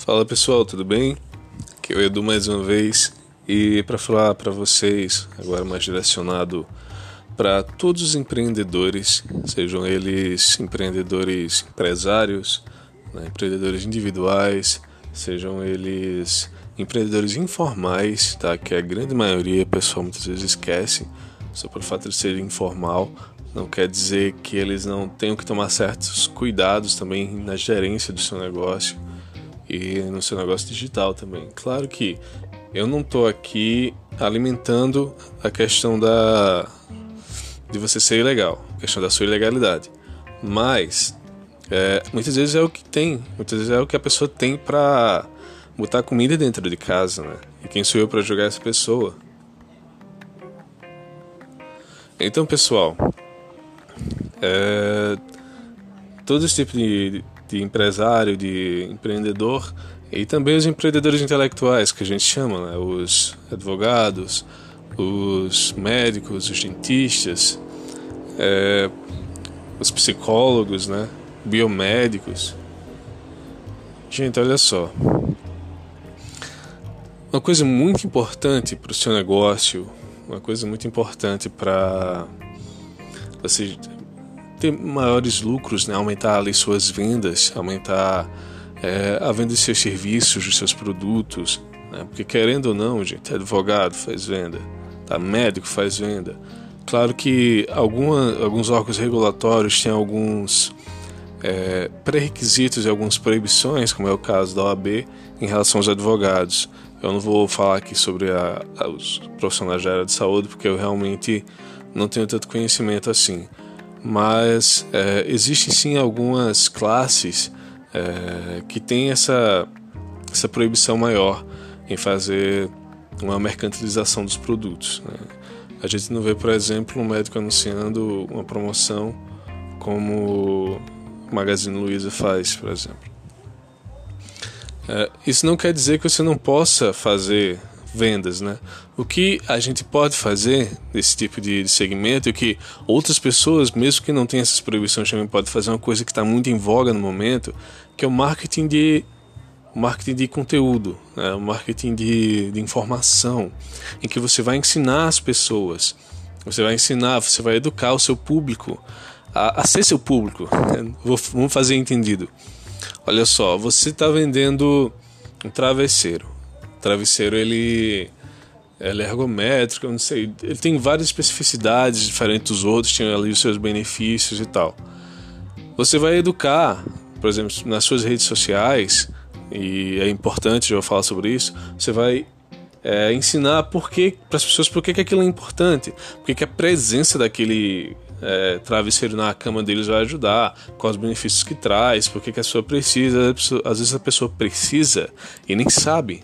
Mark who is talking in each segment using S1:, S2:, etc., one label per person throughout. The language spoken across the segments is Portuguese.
S1: Fala pessoal, tudo bem? Aqui é o Edu mais uma vez e para falar para vocês, agora mais direcionado para todos os empreendedores, sejam eles empreendedores empresários, né, empreendedores individuais, sejam eles empreendedores informais, tá? que a grande maioria, pessoal muitas vezes esquece, só por fato de ser informal, não quer dizer que eles não tenham que tomar certos cuidados também na gerência do seu negócio e no seu negócio digital também. Claro que eu não estou aqui alimentando a questão da de você ser ilegal, a questão da sua ilegalidade, mas é, muitas vezes é o que tem, muitas vezes é o que a pessoa tem para botar comida dentro de casa, né? E quem sou eu para julgar essa pessoa? Então, pessoal, é, todo esse tipo de, de empresário, de empreendedor e também os empreendedores intelectuais que a gente chama, né? os advogados, os médicos, os dentistas, é, os psicólogos, né? biomédicos. Gente, olha só. Uma coisa muito importante para o seu negócio, uma coisa muito importante para você ter maiores lucros, né? aumentar ali suas vendas, aumentar é, a venda de seus serviços, dos seus produtos. Né? Porque querendo ou não, gente, advogado faz venda, tá? médico faz venda. Claro que alguma, alguns órgãos regulatórios têm alguns é, pré-requisitos e algumas proibições, como é o caso da OAB, em relação aos advogados. Eu não vou falar aqui sobre a, a, os profissionais da área de saúde, porque eu realmente não tenho tanto conhecimento assim mas é, existem sim algumas classes é, que têm essa, essa proibição maior em fazer uma mercantilização dos produtos. Né? A gente não vê, por exemplo, um médico anunciando uma promoção como o Magazine Luiza faz, por exemplo. É, isso não quer dizer que você não possa fazer vendas, né? O que a gente pode fazer nesse tipo de segmento e que outras pessoas, mesmo que não tenham essas proibições, também podem fazer uma coisa que está muito em voga no momento, que é o marketing de marketing de conteúdo, né? o marketing de, de informação, em que você vai ensinar as pessoas, você vai ensinar, você vai educar o seu público a, a ser seu público. Vou, vamos fazer entendido. Olha só, você está vendendo um travesseiro travesseiro ele, ele é ergométrico, eu não sei, ele tem várias especificidades diferentes dos outros, tem ali os seus benefícios e tal. Você vai educar, por exemplo, nas suas redes sociais, e é importante eu falar sobre isso, você vai é, ensinar que, para as pessoas por que, que aquilo é importante, por que a presença daquele é, travesseiro na cama deles vai ajudar, quais os benefícios que traz, por que, que a pessoa precisa, às vezes a pessoa precisa e nem sabe.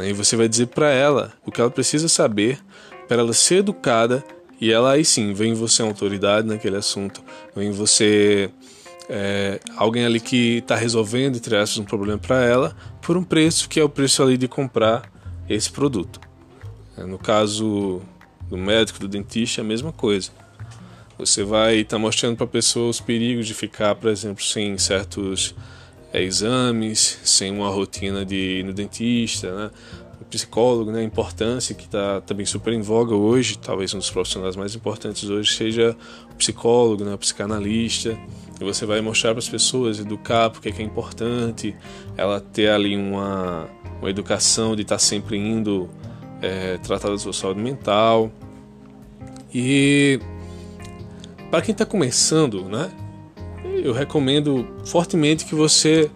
S1: Né? E você vai dizer para ela o que ela precisa saber para ela ser educada e ela aí sim vem você autoridade naquele assunto, vem você é, alguém ali que está resolvendo entre aspas um problema para ela por um preço que é o preço ali de comprar esse produto. É, no caso do médico, do dentista, é a mesma coisa. Você vai estar tá mostrando para a pessoa os perigos de ficar, por exemplo, sem certos é, exames, sem uma rotina de ir no dentista, né? o psicólogo, né? a importância que está também super em voga hoje, talvez um dos profissionais mais importantes hoje seja o psicólogo, né? o psicanalista, e você vai mostrar para as pessoas, educar porque é importante, ela ter ali uma, uma educação de estar tá sempre indo é, tratar da sua saúde mental. E para quem está começando, né? Eu recomendo fortemente que você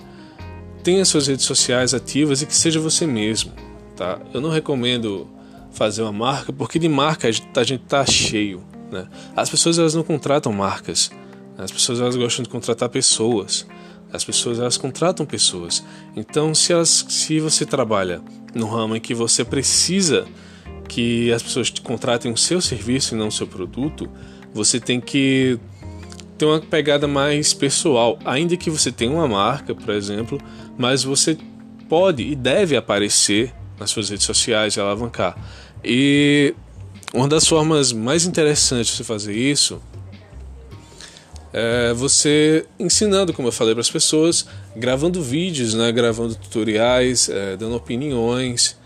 S1: tenha suas redes sociais ativas e que seja você mesmo, tá? Eu não recomendo fazer uma marca porque de marca a gente tá cheio, né? As pessoas elas não contratam marcas, as pessoas elas gostam de contratar pessoas, as pessoas elas contratam pessoas. Então se elas, se você trabalha no ramo em que você precisa que as pessoas te contratem o seu serviço e não o seu produto, você tem que tem uma pegada mais pessoal, ainda que você tenha uma marca, por exemplo, mas você pode e deve aparecer nas suas redes sociais e alavancar. E uma das formas mais interessantes de você fazer isso é você ensinando, como eu falei para as pessoas, gravando vídeos, né, gravando tutoriais, é, dando opiniões.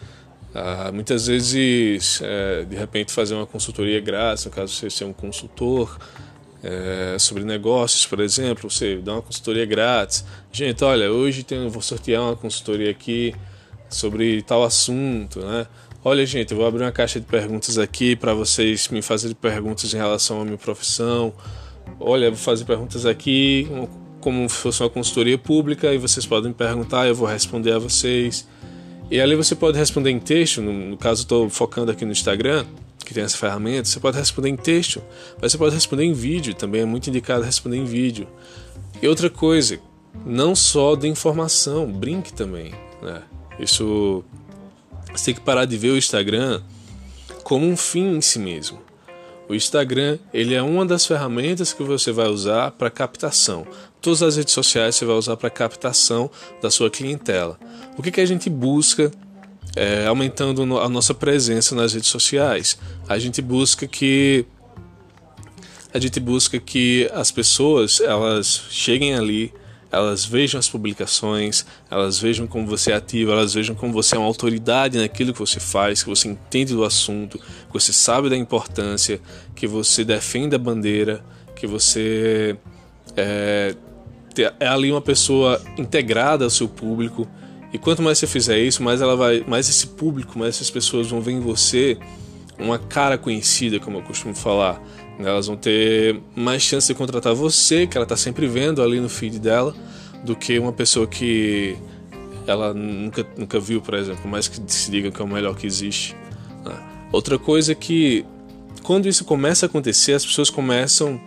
S1: Ah, muitas vezes, é, de repente, fazer uma consultoria grátis, no caso você ser um consultor é, sobre negócios, por exemplo, você dá uma consultoria grátis. Gente, olha, hoje tem, vou sortear uma consultoria aqui sobre tal assunto, né? Olha, gente, eu vou abrir uma caixa de perguntas aqui para vocês me fazerem perguntas em relação à minha profissão. Olha, vou fazer perguntas aqui como se fosse uma consultoria pública e vocês podem perguntar, eu vou responder a vocês. E ali você pode responder em texto, no, no caso estou focando aqui no Instagram, que tem essa ferramenta, você pode responder em texto, mas você pode responder em vídeo, também é muito indicado responder em vídeo. E outra coisa, não só de informação, brinque também. Né? Isso você tem que parar de ver o Instagram como um fim em si mesmo. O Instagram ele é uma das ferramentas que você vai usar para captação. Todas as redes sociais você vai usar para captação da sua clientela. O que, que a gente busca é, aumentando a nossa presença nas redes sociais? A gente busca que a gente busca que as pessoas elas cheguem ali elas vejam as publicações, elas vejam como você é ativo, elas vejam como você é uma autoridade naquilo que você faz, que você entende do assunto, que você sabe da importância, que você defende a bandeira, que você é, é ali uma pessoa integrada ao seu público. E quanto mais você fizer isso, mais ela vai, mais esse público, mais essas pessoas vão ver em você uma cara conhecida, como eu costumo falar. Elas vão ter mais chance de contratar você, que ela está sempre vendo ali no feed dela, do que uma pessoa que ela nunca, nunca viu, por exemplo, mais que se diga que é o melhor que existe. Né? Outra coisa é que quando isso começa a acontecer, as pessoas começam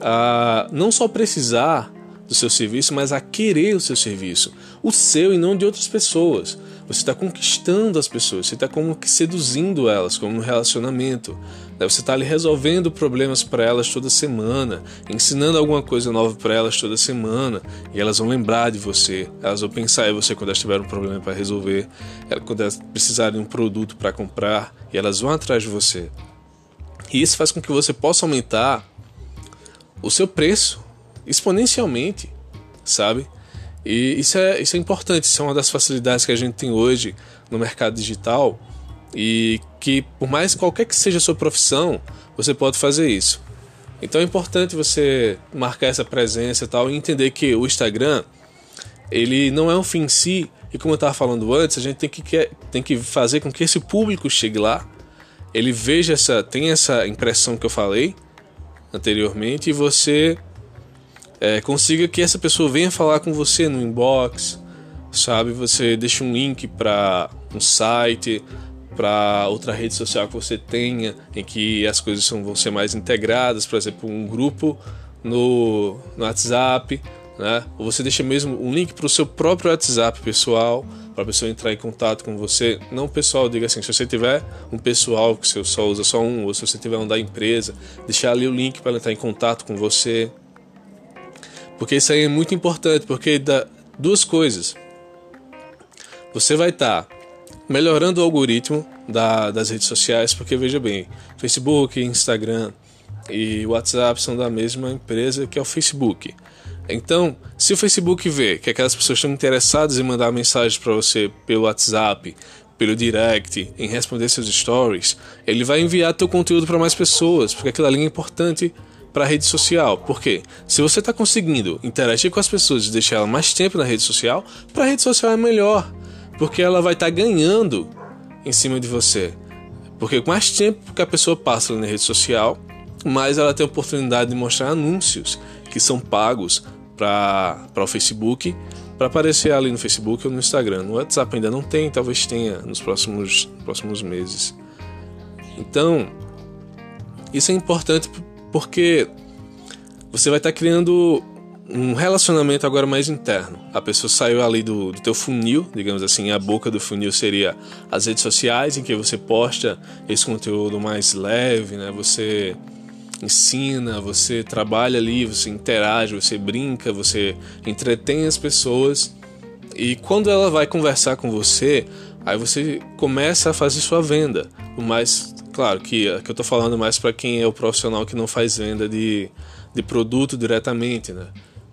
S1: a não só precisar do seu serviço, mas a querer o seu serviço, o seu e não de outras pessoas. Você está conquistando as pessoas, você está como que seduzindo elas, como no relacionamento. Né? Você está ali resolvendo problemas para elas toda semana, ensinando alguma coisa nova para elas toda semana, e elas vão lembrar de você, elas vão pensar em você quando elas tiverem um problema para resolver, quando elas precisarem de um produto para comprar, e elas vão atrás de você. E isso faz com que você possa aumentar o seu preço exponencialmente, sabe? E isso é, isso é importante, isso é uma das facilidades que a gente tem hoje no mercado digital e que, por mais qualquer que seja a sua profissão, você pode fazer isso. Então é importante você marcar essa presença e tal e entender que o Instagram ele não é um fim em si e como eu estava falando antes, a gente tem que, tem que fazer com que esse público chegue lá, ele veja essa, tem essa impressão que eu falei anteriormente e você é, consiga que essa pessoa venha falar com você no inbox, sabe? Você deixa um link para um site, para outra rede social que você tenha, em que as coisas vão ser mais integradas, por exemplo, um grupo no, no WhatsApp, né? Ou você deixa mesmo um link para o seu próprio WhatsApp pessoal, para a pessoa entrar em contato com você. Não pessoal, diga assim, se você tiver um pessoal que você só usa só um, ou se você tiver um da empresa, deixar ali o link para entrar em contato com você. Porque isso aí é muito importante, porque dá duas coisas. Você vai estar tá melhorando o algoritmo da, das redes sociais, porque veja bem, Facebook, Instagram e WhatsApp são da mesma empresa que é o Facebook. Então, se o Facebook vê que aquelas pessoas estão interessadas em mandar mensagens para você pelo WhatsApp, pelo direct, em responder seus stories, ele vai enviar teu conteúdo para mais pessoas, porque aquilo ali é importante para a rede social. Por quê? Se você está conseguindo interagir com as pessoas e deixar ela mais tempo na rede social, para a rede social é melhor, porque ela vai estar tá ganhando em cima de você. Porque com mais tempo que a pessoa passa na rede social, mais ela tem a oportunidade de mostrar anúncios que são pagos para o Facebook, para aparecer ali no Facebook ou no Instagram. No WhatsApp ainda não tem, talvez tenha nos próximos, próximos meses. Então, isso é importante porque você vai estar tá criando um relacionamento agora mais interno. A pessoa saiu ali do, do teu funil, digamos assim, a boca do funil seria as redes sociais em que você posta esse conteúdo mais leve, né? Você ensina, você trabalha ali, você interage, você brinca, você entretém as pessoas. E quando ela vai conversar com você, aí você começa a fazer sua venda. Por mais Claro que, que eu estou falando mais para quem é o profissional que não faz venda de, de produto diretamente, né?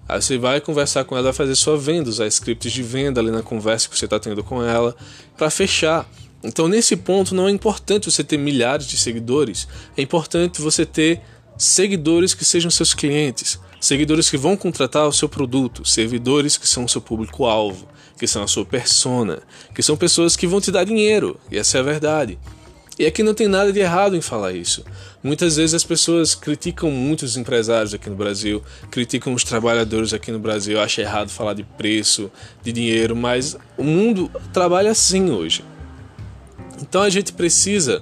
S1: Aí você vai conversar com ela, vai fazer sua venda, usar scripts de venda ali na conversa que você está tendo com ela para fechar. Então, nesse ponto, não é importante você ter milhares de seguidores, é importante você ter seguidores que sejam seus clientes, seguidores que vão contratar o seu produto, servidores que são o seu público-alvo, que são a sua persona, que são pessoas que vão te dar dinheiro, e essa é a verdade. E aqui não tem nada de errado em falar isso. Muitas vezes as pessoas criticam muito os empresários aqui no Brasil, criticam os trabalhadores aqui no Brasil, acham errado falar de preço, de dinheiro, mas o mundo trabalha assim hoje. Então a gente precisa.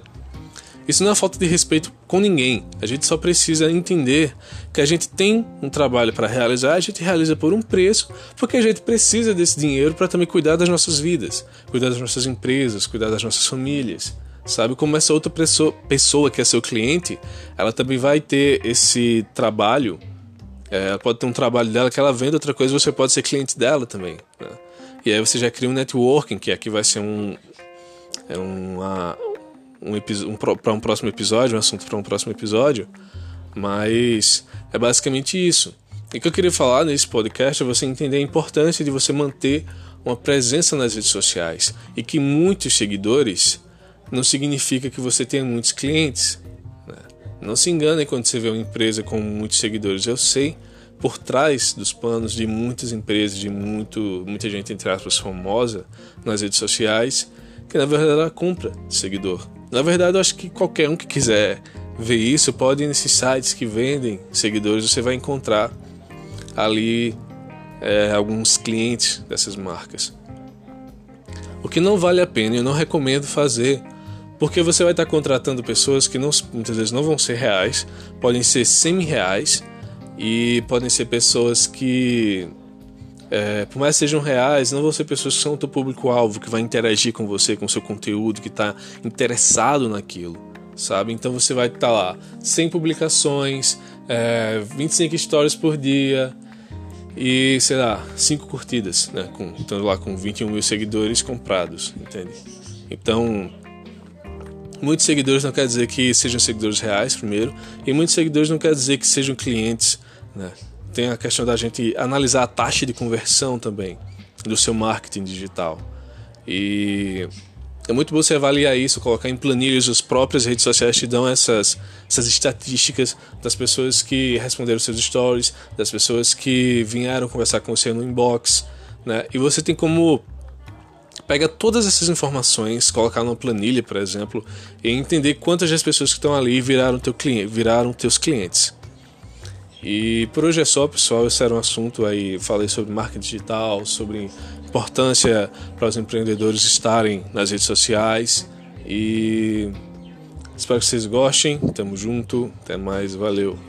S1: Isso não é falta de respeito com ninguém. A gente só precisa entender que a gente tem um trabalho para realizar, a gente realiza por um preço, porque a gente precisa desse dinheiro para também cuidar das nossas vidas, cuidar das nossas empresas, cuidar das nossas famílias. Sabe como essa outra pessoa, pessoa que é seu cliente, ela também vai ter esse trabalho. É, ela pode ter um trabalho dela que ela vende outra coisa, você pode ser cliente dela também. Né? E aí você já cria um networking, que aqui vai ser um, é uma, um, um para um próximo episódio, um assunto para um próximo episódio, mas é basicamente isso. E o que eu queria falar nesse podcast é você entender a importância de você manter uma presença nas redes sociais e que muitos seguidores não significa que você tenha muitos clientes. Né? Não se engane quando você vê uma empresa com muitos seguidores. Eu sei por trás dos panos de muitas empresas, de muito, muita gente entre aspas famosa nas redes sociais, que na verdade ela compra seguidor. Na verdade, eu acho que qualquer um que quiser ver isso pode ir nesses sites que vendem seguidores, você vai encontrar ali é, alguns clientes dessas marcas. O que não vale a pena, eu não recomendo fazer, porque você vai estar contratando pessoas que não, muitas vezes não vão ser reais, podem ser semi-reais e podem ser pessoas que é, por mais que sejam reais, não vão ser pessoas que são o teu público-alvo, que vai interagir com você, com o seu conteúdo, que está interessado naquilo, sabe? Então você vai estar lá, 100 publicações, é, 25 stories por dia e, sei lá, 5 curtidas, né? Com, estando lá com 21 mil seguidores comprados, entende? Então, muitos seguidores não quer dizer que sejam seguidores reais, primeiro, e muitos seguidores não quer dizer que sejam clientes, né? tem a questão da gente analisar a taxa de conversão também do seu marketing digital. E é muito bom você avaliar isso, colocar em planilhas as próprias redes sociais te dão essas, essas estatísticas das pessoas que responderam seus stories, das pessoas que vieram conversar com você no inbox, né? E você tem como pega todas essas informações, colocar numa planilha, por exemplo, e entender quantas das pessoas que estão ali viraram teu cliente, viraram teus clientes. E por hoje é só, pessoal. Esse era um assunto aí. Falei sobre marketing digital, sobre importância para os empreendedores estarem nas redes sociais. E espero que vocês gostem. Tamo junto. Até mais. Valeu.